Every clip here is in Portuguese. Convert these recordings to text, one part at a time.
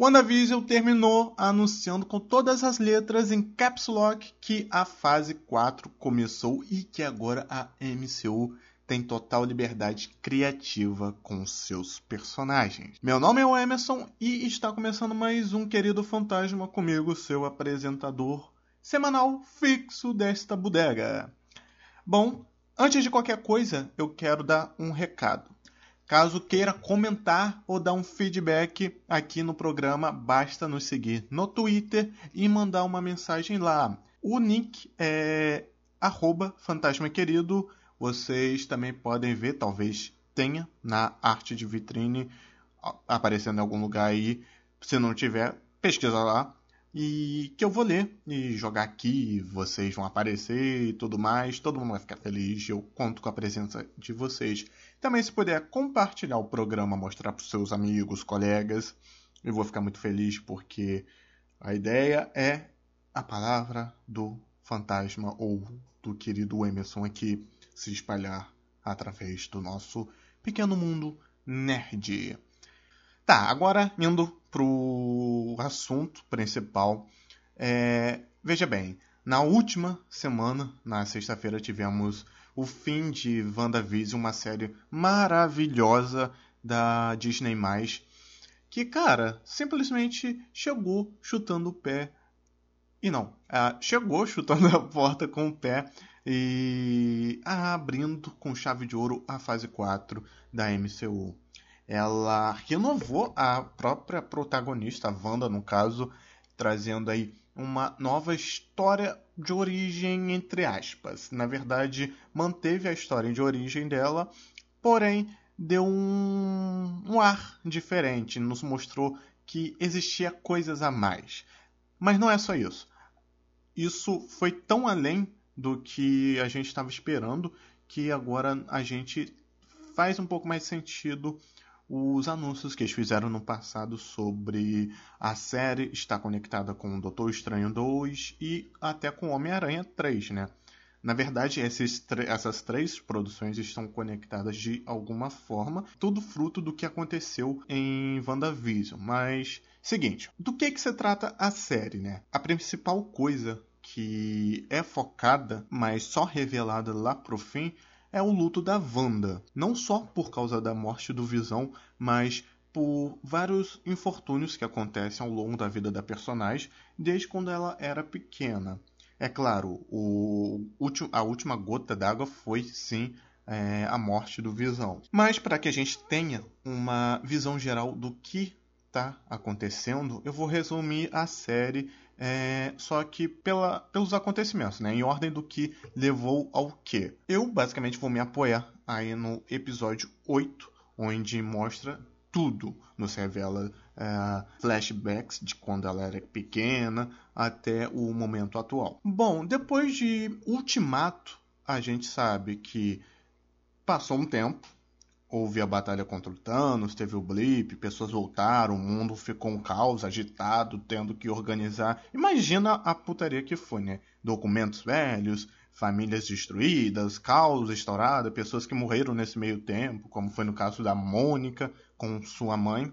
WandaVision terminou anunciando com todas as letras em caps lock que a fase 4 começou e que agora a MCU tem total liberdade criativa com seus personagens. Meu nome é o Emerson e está começando mais um Querido Fantasma comigo, seu apresentador semanal fixo desta bodega. Bom, antes de qualquer coisa, eu quero dar um recado. Caso queira comentar ou dar um feedback aqui no programa, basta nos seguir no Twitter e mandar uma mensagem lá. O nick é fantasmaquerido. Vocês também podem ver, talvez tenha na arte de vitrine aparecendo em algum lugar aí. Se não tiver, pesquisa lá e que eu vou ler e jogar aqui, vocês vão aparecer e tudo mais, todo mundo vai ficar feliz, eu conto com a presença de vocês. Também se puder compartilhar o programa, mostrar para os seus amigos, colegas, eu vou ficar muito feliz porque a ideia é a palavra do fantasma ou do querido Emerson aqui se espalhar através do nosso pequeno mundo nerd. Tá, agora indo pro assunto principal. É, veja bem, na última semana, na sexta-feira, tivemos o fim de WandaVision, uma série maravilhosa da Disney+, que, cara, simplesmente chegou chutando o pé. E não, chegou chutando a porta com o pé e abrindo com chave de ouro a fase 4 da MCU ela renovou a própria protagonista, a Wanda, no caso, trazendo aí uma nova história de origem, entre aspas. Na verdade, manteve a história de origem dela, porém deu um, um ar diferente, nos mostrou que existia coisas a mais. Mas não é só isso. Isso foi tão além do que a gente estava esperando que agora a gente faz um pouco mais sentido os anúncios que eles fizeram no passado sobre a série estar conectada com Doutor Estranho 2 e até com Homem-Aranha 3, né? Na verdade, essas três produções estão conectadas de alguma forma, tudo fruto do que aconteceu em WandaVision. Mas, seguinte, do que, que se trata a série, né? A principal coisa que é focada, mas só revelada lá pro fim, é o luto da Wanda, não só por causa da morte do Visão, mas por vários infortúnios que acontecem ao longo da vida da personagem desde quando ela era pequena. É claro, o, a última gota d'água foi sim é, a morte do Visão. Mas para que a gente tenha uma visão geral do que está acontecendo, eu vou resumir a série é, só que pela, pelos acontecimentos, né? Em ordem do que levou ao que. Eu basicamente vou me apoiar aí no episódio 8, onde mostra tudo. Nos revela é, flashbacks de quando ela era pequena até o momento atual. Bom, depois de Ultimato, a gente sabe que passou um tempo, houve a batalha contra o Thanos, teve o blip, pessoas voltaram, o mundo ficou um caos, agitado, tendo que organizar. Imagina a putaria que foi, né? Documentos velhos, famílias destruídas, caos estourado, pessoas que morreram nesse meio tempo, como foi no caso da Mônica com sua mãe.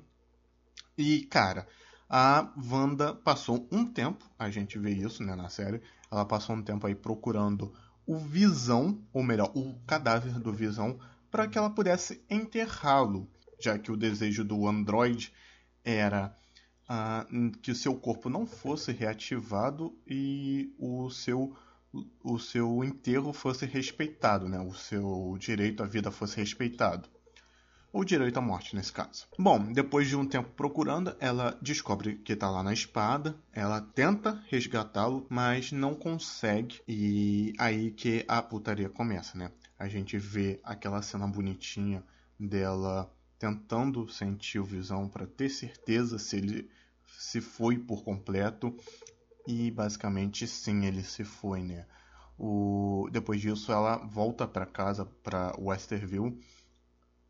E, cara, a Wanda passou um tempo, a gente vê isso né, na série, ela passou um tempo aí procurando o Visão, ou melhor, o cadáver do Visão, para que ela pudesse enterrá-lo, já que o desejo do androide era uh, que o seu corpo não fosse reativado e o seu, o seu enterro fosse respeitado, né? o seu direito à vida fosse respeitado. Ou direito à morte, nesse caso. Bom, depois de um tempo procurando, ela descobre que está lá na espada. Ela tenta resgatá-lo, mas não consegue. E aí que a putaria começa, né? A gente vê aquela cena bonitinha dela tentando sentir o Visão para ter certeza se ele se foi por completo. E basicamente sim ele se foi, né? O... Depois disso ela volta para casa para Westerville.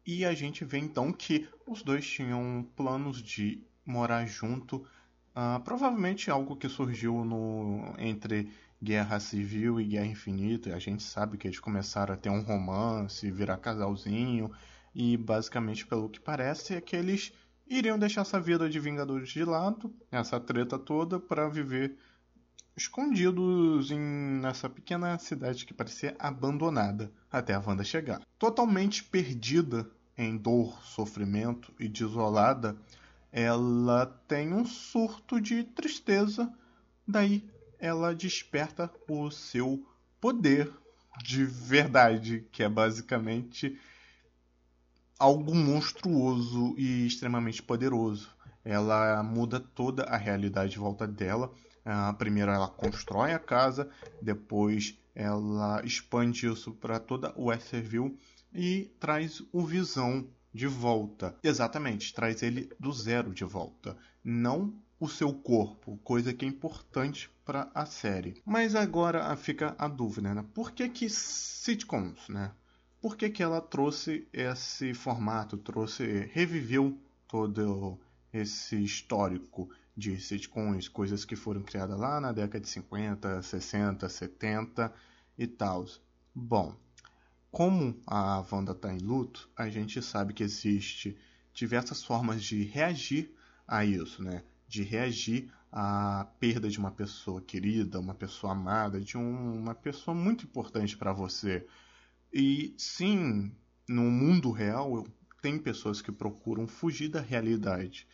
E a gente vê então que os dois tinham planos de morar junto, uh, provavelmente algo que surgiu no entre Guerra Civil e Guerra Infinita, a gente sabe que eles começaram a ter um romance, virar casalzinho, e basicamente, pelo que parece, é que eles iriam deixar essa vida de Vingadores de lado, essa treta toda, para viver escondidos em, nessa pequena cidade que parecia abandonada até a Wanda chegar. Totalmente perdida em dor, sofrimento e desolada, ela tem um surto de tristeza, daí ela desperta o seu poder de verdade, que é basicamente algo monstruoso e extremamente poderoso. Ela muda toda a realidade em volta dela. Uh, primeiro ela constrói a casa, depois ela expande isso para toda o Westeros e traz o Visão de volta. Exatamente, traz ele do zero de volta. Não o seu corpo, coisa que é importante para a série. Mas agora fica a dúvida, né? Por que que sitcoms, né? Por que que ela trouxe esse formato, trouxe, reviveu todo esse histórico de sitcoms, coisas que foram criadas lá na década de 50, 60, 70 e tal. Bom, como a Wanda está em luto, a gente sabe que existe diversas formas de reagir a isso, né? De reagir à perda de uma pessoa querida, uma pessoa amada, de um, uma pessoa muito importante para você. E sim, no mundo real, tem pessoas que procuram fugir da realidade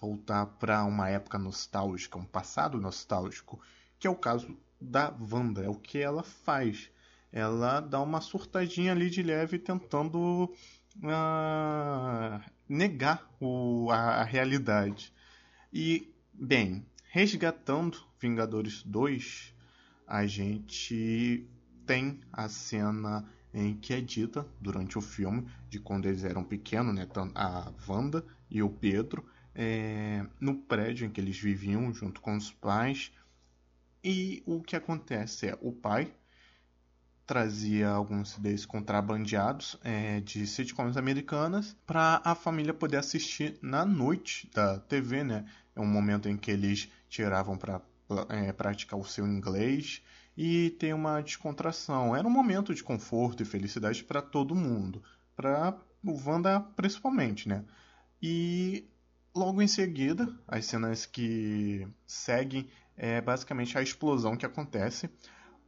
voltar para uma época nostálgica, um passado nostálgico, que é o caso da Wanda, é o que ela faz. Ela dá uma surtadinha ali de leve tentando uh, negar o, a, a realidade. E, bem, resgatando Vingadores 2, a gente tem a cena em que é dita durante o filme de quando eles eram pequenos, né, a Wanda e o Pedro, é, no prédio em que eles viviam junto com os pais. E o que acontece é o pai trazia alguns CDs contrabandeados é, de sitcoms americanas para a família poder assistir na noite da TV, né? É um momento em que eles tiravam para é, praticar o seu inglês e ter uma descontração. Era um momento de conforto e felicidade para todo mundo, para o Wanda principalmente, né? E Logo em seguida, as cenas que seguem é basicamente a explosão que acontece.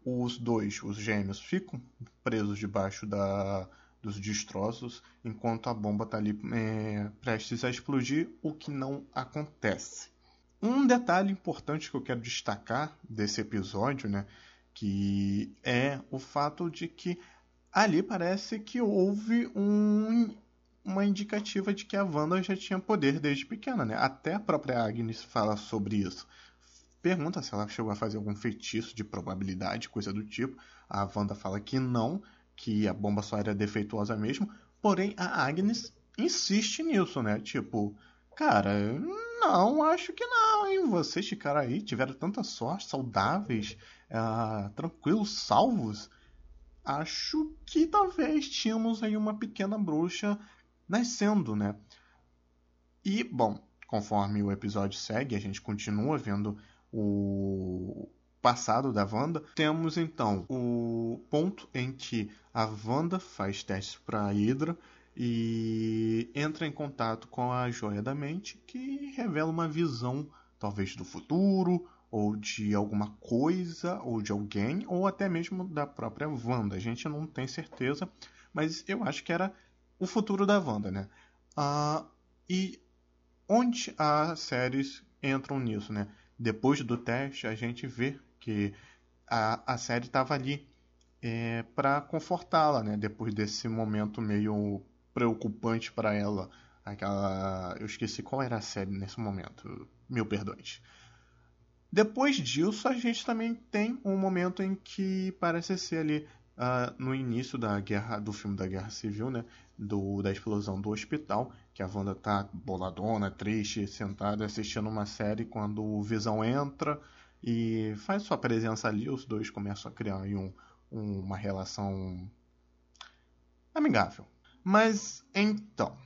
Os dois, os gêmeos, ficam presos debaixo da, dos destroços enquanto a bomba está ali é, prestes a explodir, o que não acontece. Um detalhe importante que eu quero destacar desse episódio, né, que é o fato de que ali parece que houve um uma indicativa de que a Wanda já tinha poder desde pequena, né? Até a própria Agnes fala sobre isso. Pergunta se ela chegou a fazer algum feitiço de probabilidade, coisa do tipo. A Wanda fala que não, que a bomba só era defeituosa mesmo. Porém, a Agnes insiste nisso, né? Tipo, cara, não, acho que não, hein? Vocês ficaram aí, tiveram tanta sorte, saudáveis, uh, tranquilos, salvos. Acho que talvez tínhamos aí uma pequena bruxa nascendo, né? E, bom, conforme o episódio segue, a gente continua vendo o passado da Wanda. Temos então o ponto em que a Wanda faz testes para a Hydra e entra em contato com a Joia da Mente, que revela uma visão, talvez do futuro, ou de alguma coisa, ou de alguém, ou até mesmo da própria Wanda. A gente não tem certeza, mas eu acho que era o futuro da Wanda, né? Ah, e onde as séries entram nisso, né? Depois do teste, a gente vê que a, a série estava ali é, para confortá-la, né? Depois desse momento meio preocupante para ela. Aquela. Eu esqueci qual era a série nesse momento. Mil perdões. Depois disso, a gente também tem um momento em que parece ser ali uh, no início da guerra do filme da Guerra Civil, né, do, da explosão do hospital, que a Wanda tá boladona, triste, sentada assistindo uma série quando o Visão entra e faz sua presença ali, os dois começam a criar um, um, uma relação amigável. Mas então,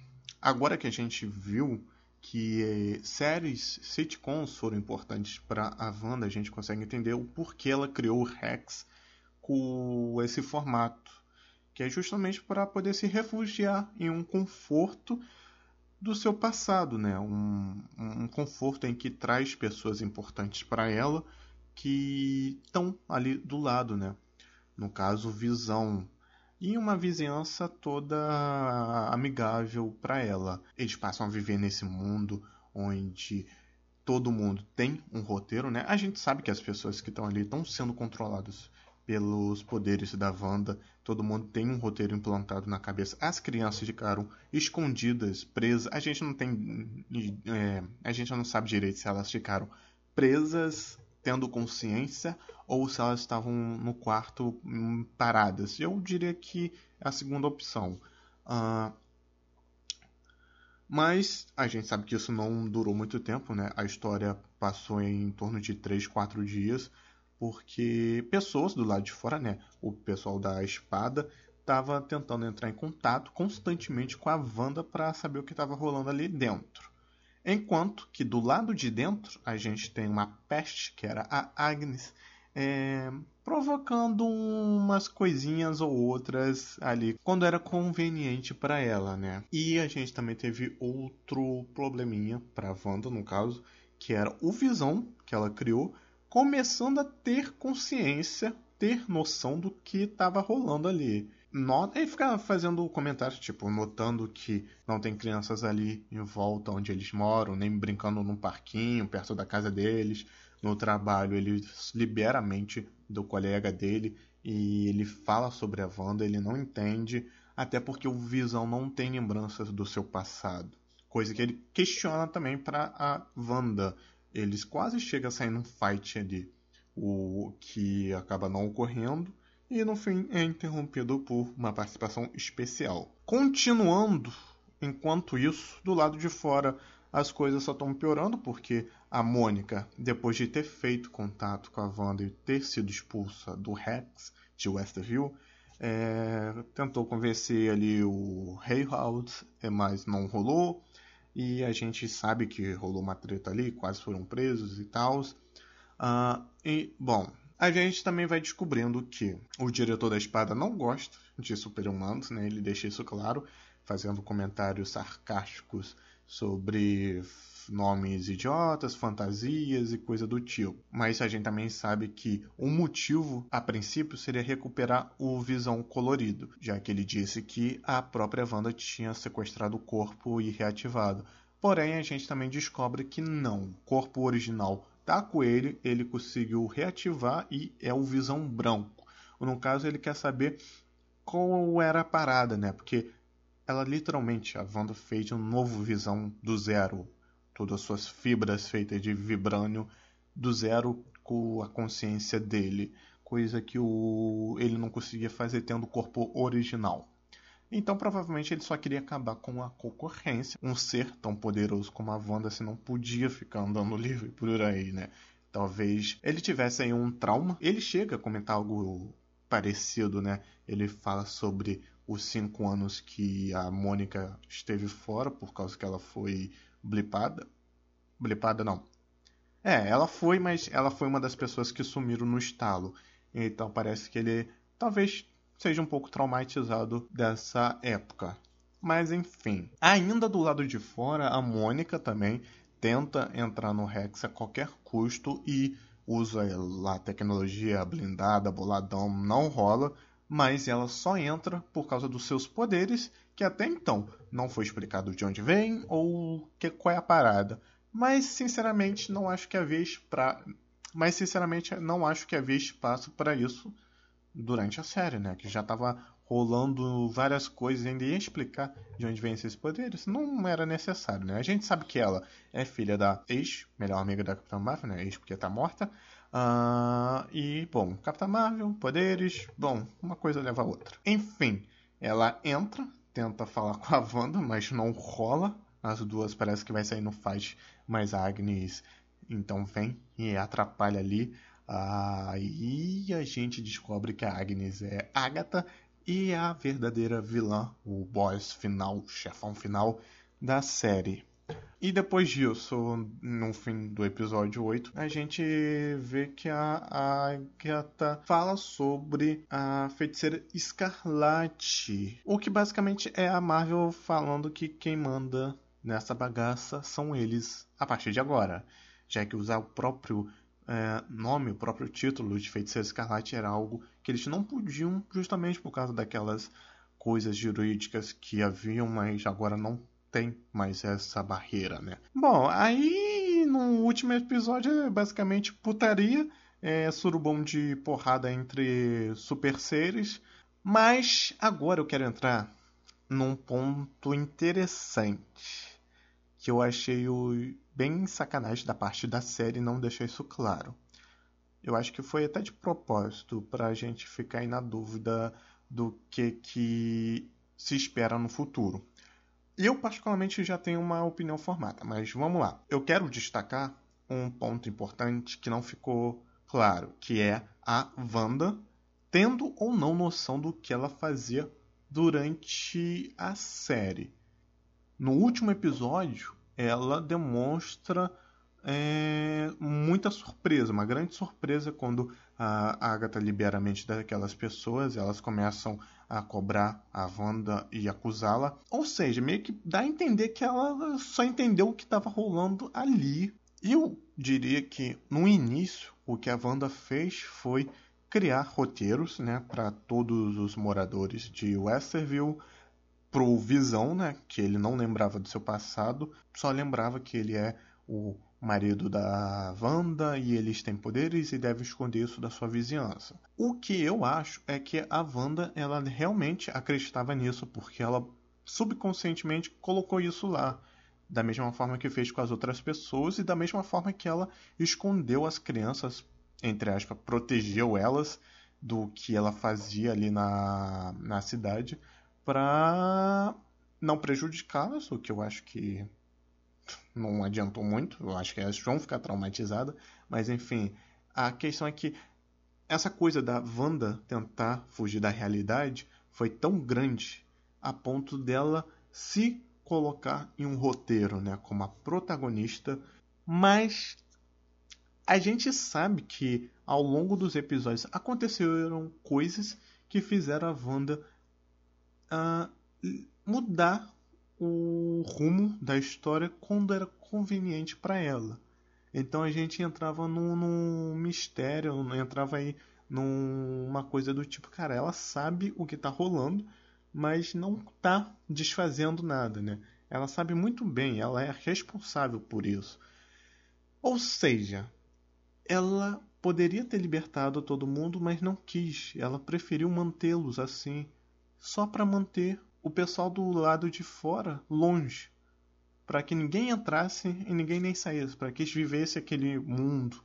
agora que a gente viu que séries sitcoms foram importantes para a Wanda, a gente consegue entender o porquê ela criou o Rex com esse formato, que é justamente para poder se refugiar em um conforto do seu passado, né? Um, um conforto em que traz pessoas importantes para ela que estão ali do lado, né? No caso, Visão e uma vizinhança toda amigável para ela. Eles passam a viver nesse mundo onde todo mundo tem um roteiro, né? A gente sabe que as pessoas que estão ali estão sendo controladas pelos poderes da Wanda. Todo mundo tem um roteiro implantado na cabeça. As crianças ficaram escondidas, presas. A gente não tem. É, a gente não sabe direito se elas ficaram presas, tendo consciência, ou se elas estavam no quarto hum, paradas. Eu diria que é a segunda opção. Uh, mas a gente sabe que isso não durou muito tempo, né? A história passou em torno de 3, 4 dias, porque pessoas do lado de fora, né? O pessoal da espada estava tentando entrar em contato constantemente com a Wanda para saber o que estava rolando ali dentro. Enquanto que do lado de dentro a gente tem uma peste, que era a Agnes, é, provocando umas coisinhas ou outras ali quando era conveniente para ela, né? E a gente também teve outro probleminha para Wanda no caso, que era o Visão que ela criou, começando a ter consciência, ter noção do que estava rolando ali. E fica fazendo comentários, tipo, notando que não tem crianças ali em volta onde eles moram, nem brincando num parquinho perto da casa deles no trabalho, ele libera a mente do colega dele e ele fala sobre a Wanda, ele não entende, até porque o Visão não tem lembranças do seu passado. Coisa que ele questiona também para a Wanda. Eles quase chegam a sair num fight ali, o que acaba não ocorrendo e no fim é interrompido por uma participação especial. Continuando, enquanto isso, do lado de fora as coisas só estão piorando porque a Mônica, depois de ter feito contato com a Wanda e ter sido expulsa do Rex de Westview, é, tentou convencer ali o Hayhound, é, mas não rolou. E a gente sabe que rolou uma treta ali, quase foram presos e tal. Uh, e, bom, a gente também vai descobrindo que o diretor da espada não gosta de super-humanos, né? Ele deixa isso claro, fazendo comentários sarcásticos sobre nomes idiotas, fantasias e coisa do tipo. Mas a gente também sabe que o motivo, a princípio, seria recuperar o Visão colorido, já que ele disse que a própria Wanda tinha sequestrado o corpo e reativado. Porém, a gente também descobre que não. O corpo original tá com ele, ele conseguiu reativar e é o Visão branco. No caso, ele quer saber qual era a parada, né? Porque ela literalmente, a Wanda fez um novo visão do zero. Todas as suas fibras feitas de vibrânio do zero com a consciência dele. Coisa que o, ele não conseguia fazer tendo o corpo original. Então, provavelmente, ele só queria acabar com a concorrência. Um ser tão poderoso como a Wanda se não podia ficar andando livre por aí, né? Talvez ele tivesse aí um trauma. Ele chega a comentar algo parecido, né? Ele fala sobre os cinco anos que a Mônica esteve fora por causa que ela foi blipada. Blipada não. É, ela foi, mas ela foi uma das pessoas que sumiram no estalo. Então parece que ele talvez seja um pouco traumatizado dessa época. Mas enfim. Ainda do lado de fora, a Mônica também tenta entrar no Rex a qualquer custo e usa lá a tecnologia blindada, boladão, não rola mas ela só entra por causa dos seus poderes, que até então não foi explicado de onde vem ou que, qual é a parada. Mas sinceramente não acho que havia para mas sinceramente não acho que havia espaço para isso durante a série, né? Que já estava rolando várias coisas ainda ia explicar de onde vem esses poderes. Não era necessário, né? A gente sabe que ela é filha da ex, melhor amiga da Capitã Marvel, né? Ex porque tá morta. Uh, e, bom, Capitã Marvel, poderes, bom, uma coisa leva a outra. Enfim, ela entra, tenta falar com a Wanda, mas não rola. As duas parece que vai sair no fight, mas a Agnes então vem e atrapalha ali. Aí uh, a gente descobre que a Agnes é Agatha e é a verdadeira vilã, o boss final, o chefão final da série. E depois disso, no fim do episódio 8, a gente vê que a, Agatha fala sobre a feiticeira Escarlate. O que basicamente é a Marvel falando que quem manda nessa bagaça são eles a partir de agora, já que usar o próprio é, nome, o próprio título de Feiticeiro Escarlate era algo que eles não podiam, justamente por causa daquelas coisas jurídicas que haviam, mas agora não tem mais essa barreira, né? Bom, aí no último episódio é basicamente putaria, é surubom de porrada entre super seres, mas agora eu quero entrar num ponto interessante que eu achei o bem sacanagem da parte da série não deixar isso claro. Eu acho que foi até de propósito para a gente ficar aí na dúvida do que, que se espera no futuro. Eu, particularmente, já tenho uma opinião formada, mas vamos lá. Eu quero destacar um ponto importante que não ficou claro, que é a Wanda tendo ou não noção do que ela fazia durante a série. No último episódio, ela demonstra é, muita surpresa, uma grande surpresa quando a Agatha libera a mente daquelas pessoas, elas começam a cobrar a Wanda e acusá-la. Ou seja, meio que dá a entender que ela só entendeu o que estava rolando ali. Eu diria que no início o que a Wanda fez foi criar roteiros né, para todos os moradores de Westerville, pro Visão, né, que ele não lembrava do seu passado, só lembrava que ele é o marido da Wanda e eles têm poderes e devem esconder isso da sua vizinhança. O que eu acho é que a Wanda ela realmente acreditava nisso porque ela subconscientemente colocou isso lá, da mesma forma que fez com as outras pessoas e da mesma forma que ela escondeu as crianças, entre aspas, protegeu elas do que ela fazia ali na, na cidade para não prejudicá-las, o que eu acho que não adiantou muito. Eu acho que elas vão ficar traumatizadas. Mas enfim, a questão é que essa coisa da Wanda tentar fugir da realidade foi tão grande a ponto dela se colocar em um roteiro, né, como a protagonista, mas a gente sabe que ao longo dos episódios aconteceram coisas que fizeram a Wanda uh, mudar o rumo da história quando era conveniente para ela. Então a gente entrava num, num, mistério, entrava aí numa coisa do tipo, cara, ela sabe o que está rolando, mas não está desfazendo nada, né? Ela sabe muito bem, ela é responsável por isso. Ou seja, ela poderia ter libertado todo mundo, mas não quis. Ela preferiu mantê-los assim só para manter o pessoal do lado de fora longe, para que ninguém entrasse e ninguém nem saísse, para que eles vivessem aquele mundo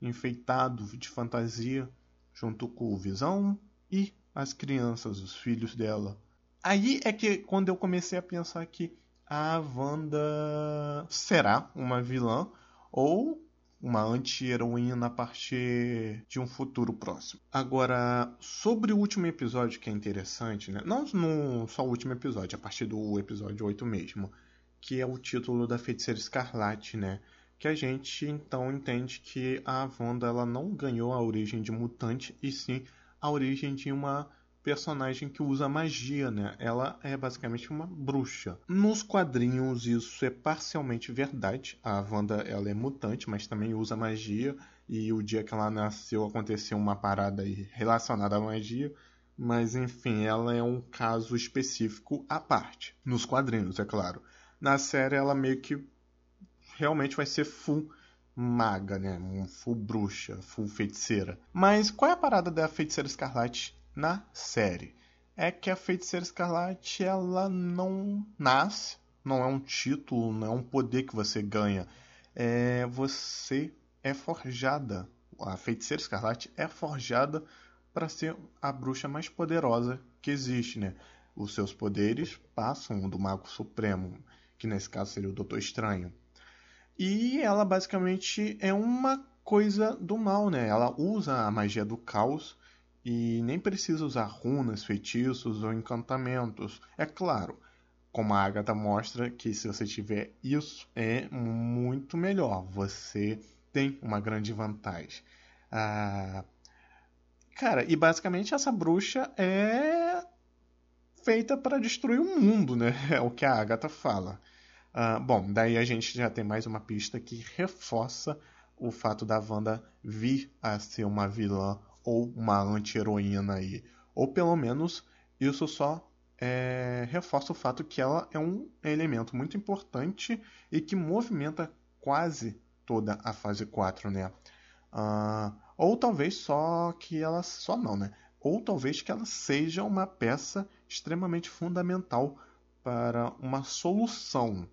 enfeitado de fantasia junto com o Visão e as crianças, os filhos dela. Aí é que quando eu comecei a pensar que a Wanda será uma vilã ou uma anti-heroína a partir de um futuro próximo. Agora, sobre o último episódio que é interessante, né? Não no, só o último episódio, a partir do episódio 8 mesmo, que é o título da Feiticeira Escarlate, né? Que a gente então entende que a Wanda ela não ganhou a origem de mutante e sim a origem de uma personagem que usa magia, né? Ela é basicamente uma bruxa. Nos quadrinhos isso é parcialmente verdade. A Wanda ela é mutante, mas também usa magia. E o dia que ela nasceu aconteceu uma parada relacionada à magia. Mas enfim, ela é um caso específico à parte. Nos quadrinhos, é claro. Na série ela meio que realmente vai ser full maga, né? Full bruxa, full feiticeira. Mas qual é a parada da feiticeira escarlate na série é que a Feiticeira Escarlate ela não nasce, não é um título, não é um poder que você ganha. É, você é forjada. A Feiticeira Escarlate é forjada para ser a bruxa mais poderosa que existe, né? Os seus poderes passam do Mago Supremo, que nesse caso seria o Doutor Estranho. E ela basicamente é uma coisa do mal, né? Ela usa a magia do caos e nem precisa usar runas, feitiços ou encantamentos. É claro, como a Agatha mostra que se você tiver isso é muito melhor. Você tem uma grande vantagem. Ah, cara, e basicamente essa bruxa é feita para destruir o mundo, né? É o que a Agatha fala. Uh, bom, daí a gente já tem mais uma pista que reforça o fato da Wanda vir a ser uma vilã ou uma anti-heroína aí. Ou pelo menos isso só é, reforça o fato que ela é um elemento muito importante e que movimenta quase toda a fase 4, né? Uh, ou talvez só que ela. Só não, né? Ou talvez que ela seja uma peça extremamente fundamental para uma solução.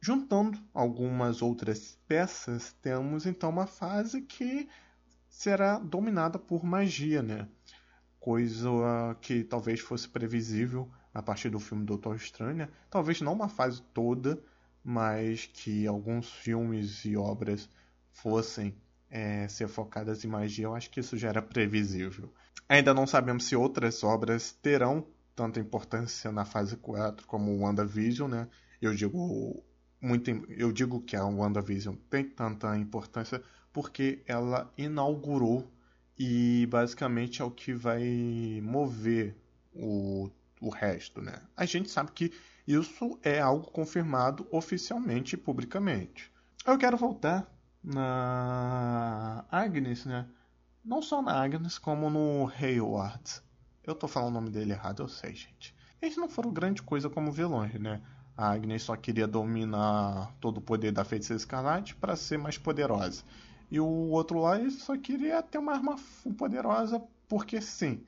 Juntando algumas outras peças, temos então uma fase que será dominada por magia, né? Coisa que talvez fosse previsível a partir do filme Doutor Estranho, né? talvez não uma fase toda, mas que alguns filmes e obras fossem é, ser focadas em magia, eu acho que isso já era previsível. Ainda não sabemos se outras obras terão tanta importância na fase 4 como o WandaVision, né? Eu digo muito, eu digo que a WandaVision tem tanta importância porque ela inaugurou e basicamente é o que vai mover o, o resto, né? A gente sabe que isso é algo confirmado oficialmente e publicamente. Eu quero voltar na Agnes, né? Não só na Agnes, como no Hayward. Eu tô falando o nome dele errado, eu sei, gente. Eles não foram grande coisa como vilões, né? A Agnes só queria dominar todo o poder da Feiticeira Escarlate para ser mais poderosa. E o outro lá ele só queria ter uma arma poderosa porque sim.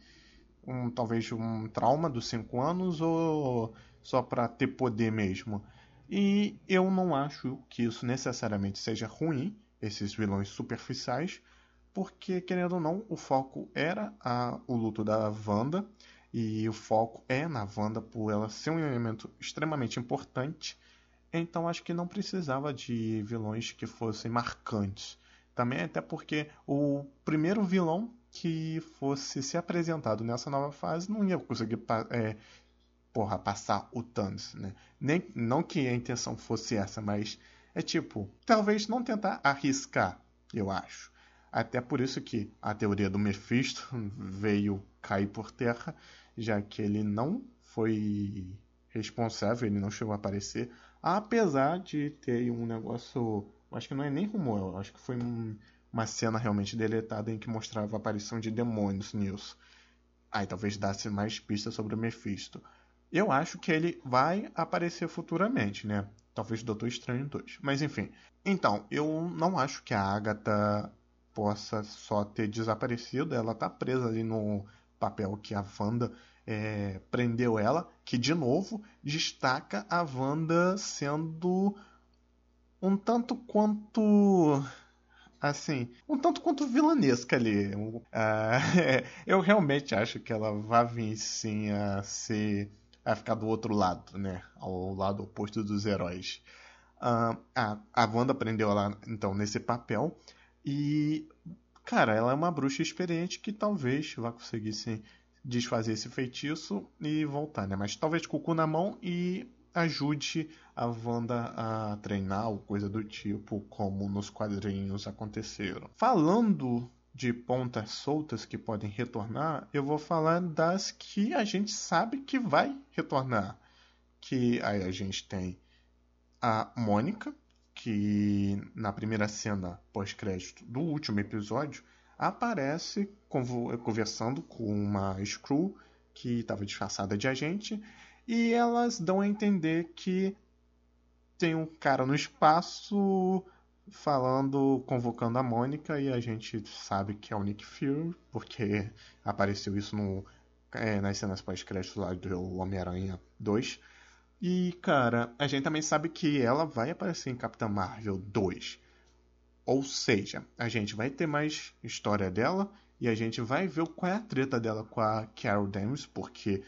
Um, talvez um trauma dos 5 anos ou só para ter poder mesmo. E eu não acho que isso necessariamente seja ruim, esses vilões superficiais, porque, querendo ou não, o foco era a, o luto da Wanda, e o foco é na Wanda por ela ser um elemento extremamente importante, então acho que não precisava de vilões que fossem marcantes. Também até porque o primeiro vilão que fosse se apresentado nessa nova fase não ia conseguir é, porra, passar o Thanos, né? Nem, não que a intenção fosse essa, mas é tipo, talvez não tentar arriscar, eu acho. Até por isso que a teoria do Mephisto veio cair por terra, já que ele não foi responsável, ele não chegou a aparecer, apesar de ter um negócio acho que não é nem rumor, acho que foi um, uma cena realmente deletada em que mostrava a aparição de demônios nisso. Aí talvez desse mais pistas sobre o Mephisto. Eu acho que ele vai aparecer futuramente, né? Talvez Doutor Estranho 2. Mas enfim. Então, eu não acho que a Agatha possa só ter desaparecido. Ela tá presa ali no papel que a Wanda é, prendeu ela. Que, de novo, destaca a Wanda sendo um tanto quanto assim, um tanto quanto vilanesca ali. Uh, eu realmente acho que ela vai vir sim a ser a ficar do outro lado, né, ao lado oposto dos heróis. Uh, a, a Wanda prendeu ela então nesse papel e cara, ela é uma bruxa experiente que talvez vá conseguir sim desfazer esse feitiço e voltar, né? Mas talvez com o cu na mão e ajude a Wanda a treinar ou coisa do tipo, como nos quadrinhos aconteceram. Falando de pontas soltas que podem retornar, eu vou falar das que a gente sabe que vai retornar. Que aí a gente tem a Mônica, que na primeira cena pós-crédito do último episódio aparece conversando com uma Screw que estava disfarçada de agente e elas dão a entender que tem um cara no espaço falando, convocando a Mônica, e a gente sabe que é o Nick Fury, porque apareceu isso no, é, nas cenas pós-créditos lá do Homem-Aranha 2. E, cara, a gente também sabe que ela vai aparecer em Capitã Marvel 2. Ou seja, a gente vai ter mais história dela e a gente vai ver qual é a treta dela com a Carol Danvers, porque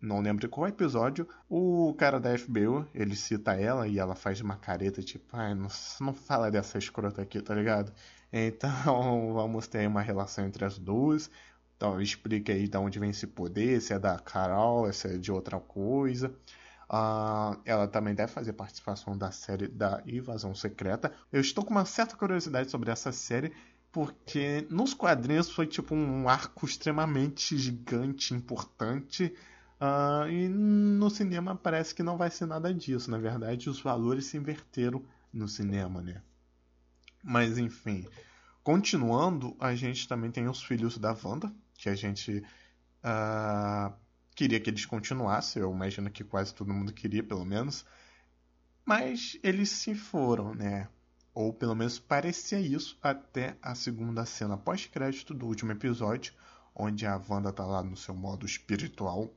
não lembro de qual episódio, o cara da FBI, ele cita ela e ela faz uma careta, tipo, ai, não, não fala dessa escrota aqui, tá ligado? Então, vamos ter uma relação entre as duas. Então, explica aí de onde vem esse poder, se é da Carol, se é de outra coisa. Uh, ela também deve fazer participação da série da Invasão Secreta. Eu estou com uma certa curiosidade sobre essa série, porque nos quadrinhos foi tipo um arco extremamente gigante, importante Uh, e no cinema parece que não vai ser nada disso. Na verdade, os valores se inverteram no cinema, né? Mas enfim, continuando, a gente também tem os filhos da Wanda, que a gente uh, queria que eles continuassem. Eu imagino que quase todo mundo queria, pelo menos. Mas eles se foram, né? Ou pelo menos parecia isso até a segunda cena pós-crédito do último episódio, onde a Wanda tá lá no seu modo espiritual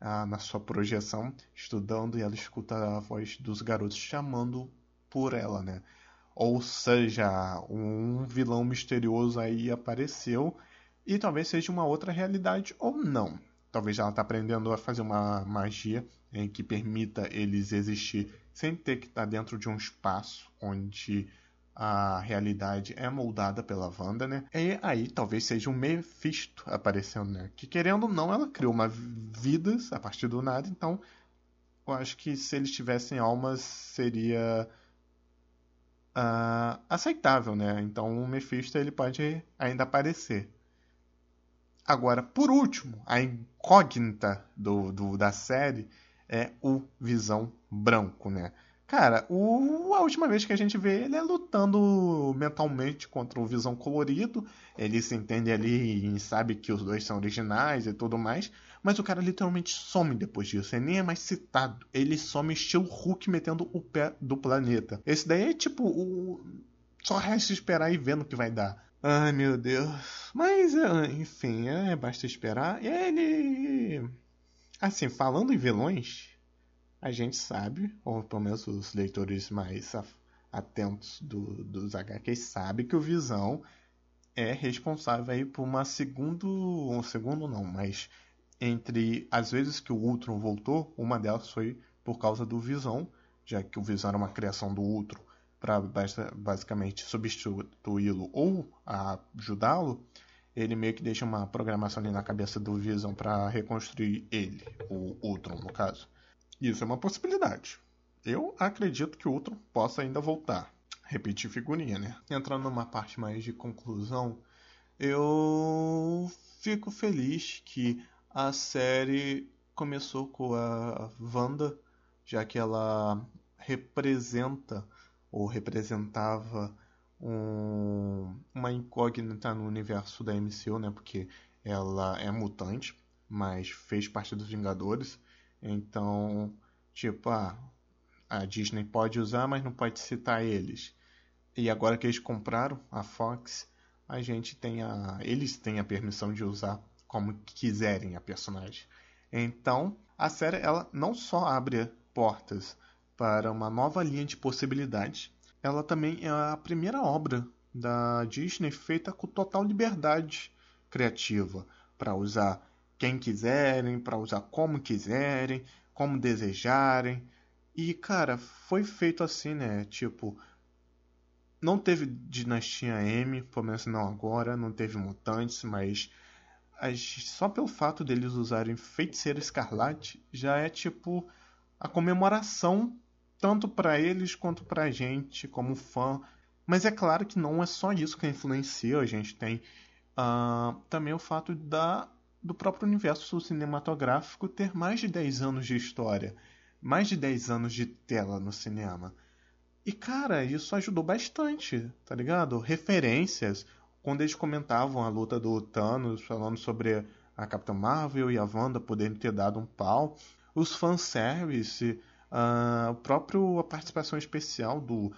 na sua projeção, estudando, e ela escuta a voz dos garotos chamando por ela, né? Ou seja, um vilão misterioso aí apareceu e talvez seja uma outra realidade ou não. Talvez ela está aprendendo a fazer uma magia em que permita eles existir sem ter que estar tá dentro de um espaço onde a realidade é moldada pela Wanda, né? E aí talvez seja um Mephisto aparecendo, né? Que querendo ou não, ela criou uma vida a partir do nada, então eu acho que se eles tivessem almas seria uh, aceitável, né? Então o Mephisto ele pode ainda aparecer. Agora, por último, a incógnita do, do da série é o Visão Branco, né? Cara, o, a última vez que a gente vê ele é lutando mentalmente contra o Visão Colorido. Ele se entende ali e sabe que os dois são originais e tudo mais. Mas o cara literalmente some depois disso. Ele nem é mais citado. Ele some estilo Hulk metendo o pé do planeta. Esse daí é tipo o. Só resta esperar e ver no que vai dar. Ai meu Deus. Mas, é, enfim, é, basta esperar. Ele. Assim, falando em vilões, a gente sabe, ou pelo menos os leitores mais atentos do, dos HQs sabem que o Visão é responsável aí por uma segundo, um segundo não, mas entre as vezes que o Ultron voltou, uma delas foi por causa do Visão, já que o Visão era uma criação do Ultron para basicamente substituí-lo ou ajudá-lo, ele meio que deixa uma programação ali na cabeça do Visão para reconstruir ele, o Ultron no caso. Isso é uma possibilidade. Eu acredito que o Ultron possa ainda voltar. Repetir figurinha, né? Entrando numa parte mais de conclusão, eu fico feliz que a série começou com a Wanda, já que ela representa ou representava um, uma incógnita no universo da MCU, né? Porque ela é mutante, mas fez parte dos Vingadores. Então, tipo, ah, a Disney pode usar, mas não pode citar eles. E agora que eles compraram a Fox, a gente tem a, eles têm a permissão de usar como quiserem a personagem. Então, a série ela não só abre portas para uma nova linha de possibilidades, ela também é a primeira obra da Disney feita com total liberdade criativa para usar quem quiserem, para usar como quiserem, como desejarem. E, cara, foi feito assim, né? Tipo, não teve Dinastia M, pelo menos não agora, não teve Mutantes, mas só pelo fato deles usarem Feiticeira Escarlate já é tipo a comemoração tanto para eles quanto pra gente como fã. Mas é claro que não é só isso que influencia, a gente tem uh, também o fato da do próprio universo cinematográfico ter mais de 10 anos de história, mais de 10 anos de tela no cinema. E cara, isso ajudou bastante, tá ligado? Referências, quando eles comentavam a luta do Thanos, falando sobre a Capitã Marvel e a Wanda poderem ter dado um pau, os fanservice, uh, o próprio a participação especial do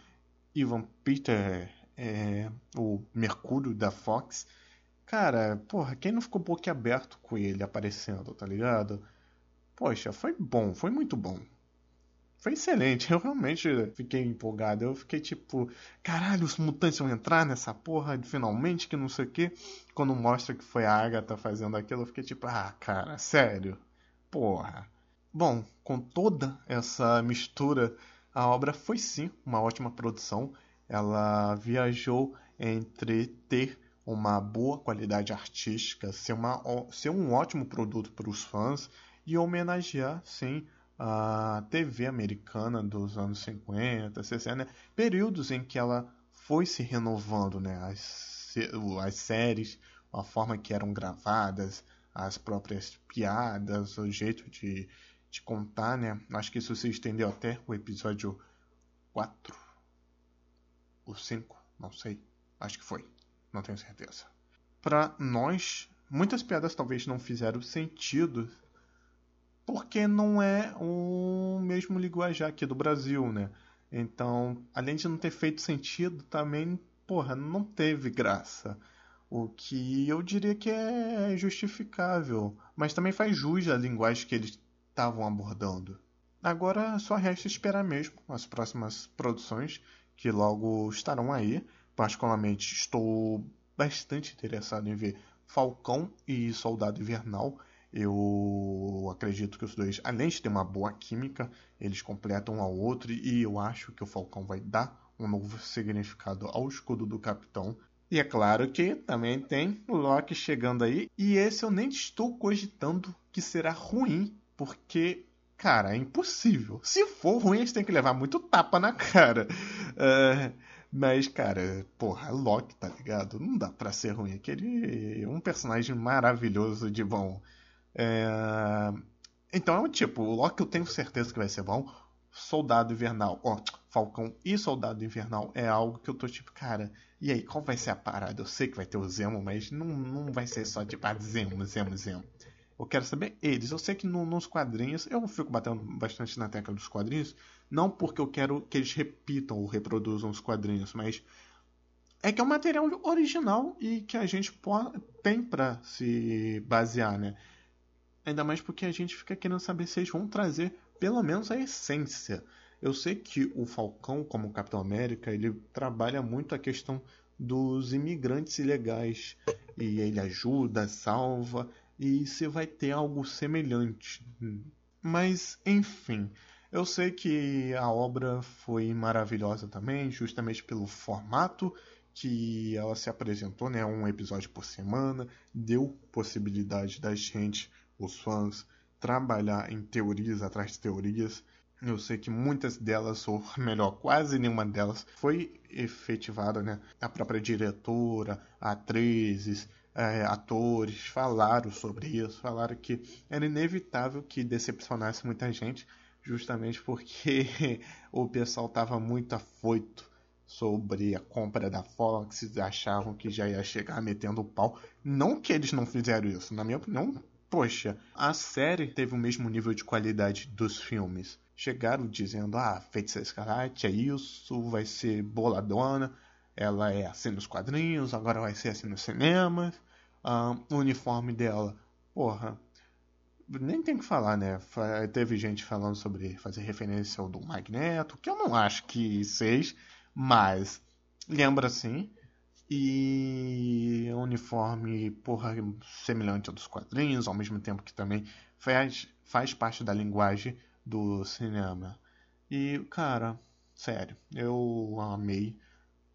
Ivan Peter, é, o Mercúrio da Fox, Cara, porra, quem não ficou boquiaberto com ele aparecendo, tá ligado? Poxa, foi bom, foi muito bom. Foi excelente, eu realmente fiquei empolgado. Eu fiquei tipo, caralho, os mutantes vão entrar nessa porra finalmente, que não sei o que. Quando mostra que foi a Agatha fazendo aquilo, eu fiquei tipo, ah, cara, sério? Porra. Bom, com toda essa mistura, a obra foi sim uma ótima produção. Ela viajou entre ter uma boa qualidade artística, ser, uma, ser um ótimo produto para os fãs e homenagear, sim, a TV americana dos anos 50, 60, né? períodos em que ela foi se renovando, né? as, as séries, a forma que eram gravadas, as próprias piadas, o jeito de, de contar, né? Acho que isso se estendeu até o episódio 4 ou 5, não sei. Acho que foi, não tenho certeza. Para nós, muitas piadas talvez não fizeram sentido porque não é o mesmo linguajar aqui do Brasil, né? Então, além de não ter feito sentido, também, porra, não teve graça. O que eu diria que é justificável, mas também faz jus à linguagem que eles estavam abordando. Agora só resta esperar mesmo as próximas produções que logo estarão aí. Particularmente estou bastante interessado em ver Falcão e Soldado Invernal. Eu acredito que os dois, além de ter uma boa química, eles completam um ao outro e eu acho que o Falcão vai dar um novo significado ao escudo do Capitão e é claro que também tem Loki chegando aí. E esse eu nem estou cogitando que será ruim, porque, cara, é impossível. Se for ruim, a gente tem que levar muito tapa na cara. Uh, mas, cara, porra, Loki, tá ligado? Não dá pra ser ruim. Aquele é um personagem maravilhoso de bom. É... Então, tipo, o Loki eu tenho certeza que vai ser bom. Soldado Invernal, ó, Falcão e Soldado Invernal é algo que eu tô tipo, cara, e aí, qual vai ser a parada? Eu sei que vai ter o Zemo, mas não, não vai ser só tipo, ah, Zemo, Zemo, Zemo. Eu quero saber eles. Eu sei que no, nos quadrinhos, eu fico batendo bastante na tecla dos quadrinhos, não porque eu quero que eles repitam ou reproduzam os quadrinhos, mas é que é um material original e que a gente tem para se basear, né? Ainda mais porque a gente fica querendo saber se eles vão trazer pelo menos a essência. Eu sei que o Falcão, como Capitão América, ele trabalha muito a questão dos imigrantes ilegais e ele ajuda, salva e você vai ter algo semelhante. Mas, enfim, eu sei que a obra foi maravilhosa também, justamente pelo formato que ela se apresentou, né, um episódio por semana, deu possibilidade da gente, os fãs, trabalhar em teorias atrás de teorias. Eu sei que muitas delas, ou melhor, quase nenhuma delas, foi efetivada, né? A própria diretora, atrizes, é, atores falaram sobre isso, falaram que era inevitável que decepcionasse muita gente, justamente porque o pessoal estava muito afoito sobre a compra da Fox, achavam que já ia chegar metendo o pau. Não que eles não fizeram isso, na minha opinião, poxa, a série teve o mesmo nível de qualidade dos filmes. Chegaram dizendo, ah, Feiticeira Escarlate é isso, vai ser boladona, ela é assim nos quadrinhos, agora vai ser assim nos cinemas. O uniforme dela, porra, nem tem que falar, né? Teve gente falando sobre fazer referência ao do Magneto, que eu não acho que seja, mas lembra sim. E o uniforme, porra, semelhante ao dos quadrinhos, ao mesmo tempo que também faz, faz parte da linguagem do cinema. E, cara, sério, eu amei,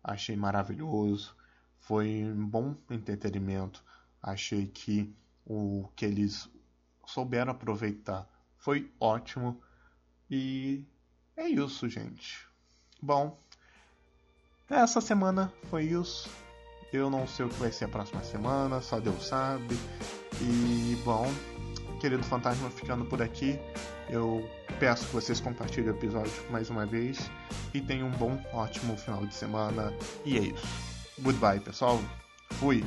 achei maravilhoso, foi um bom entretenimento. Achei que o que eles souberam aproveitar foi ótimo. E é isso, gente. Bom, essa semana foi isso. Eu não sei o que vai ser a próxima semana, só Deus sabe. E bom, querido fantasma ficando por aqui. Eu peço que vocês compartilhem o episódio mais uma vez e tenham um bom, ótimo final de semana. E é isso. Goodbye, pessoal. Fui.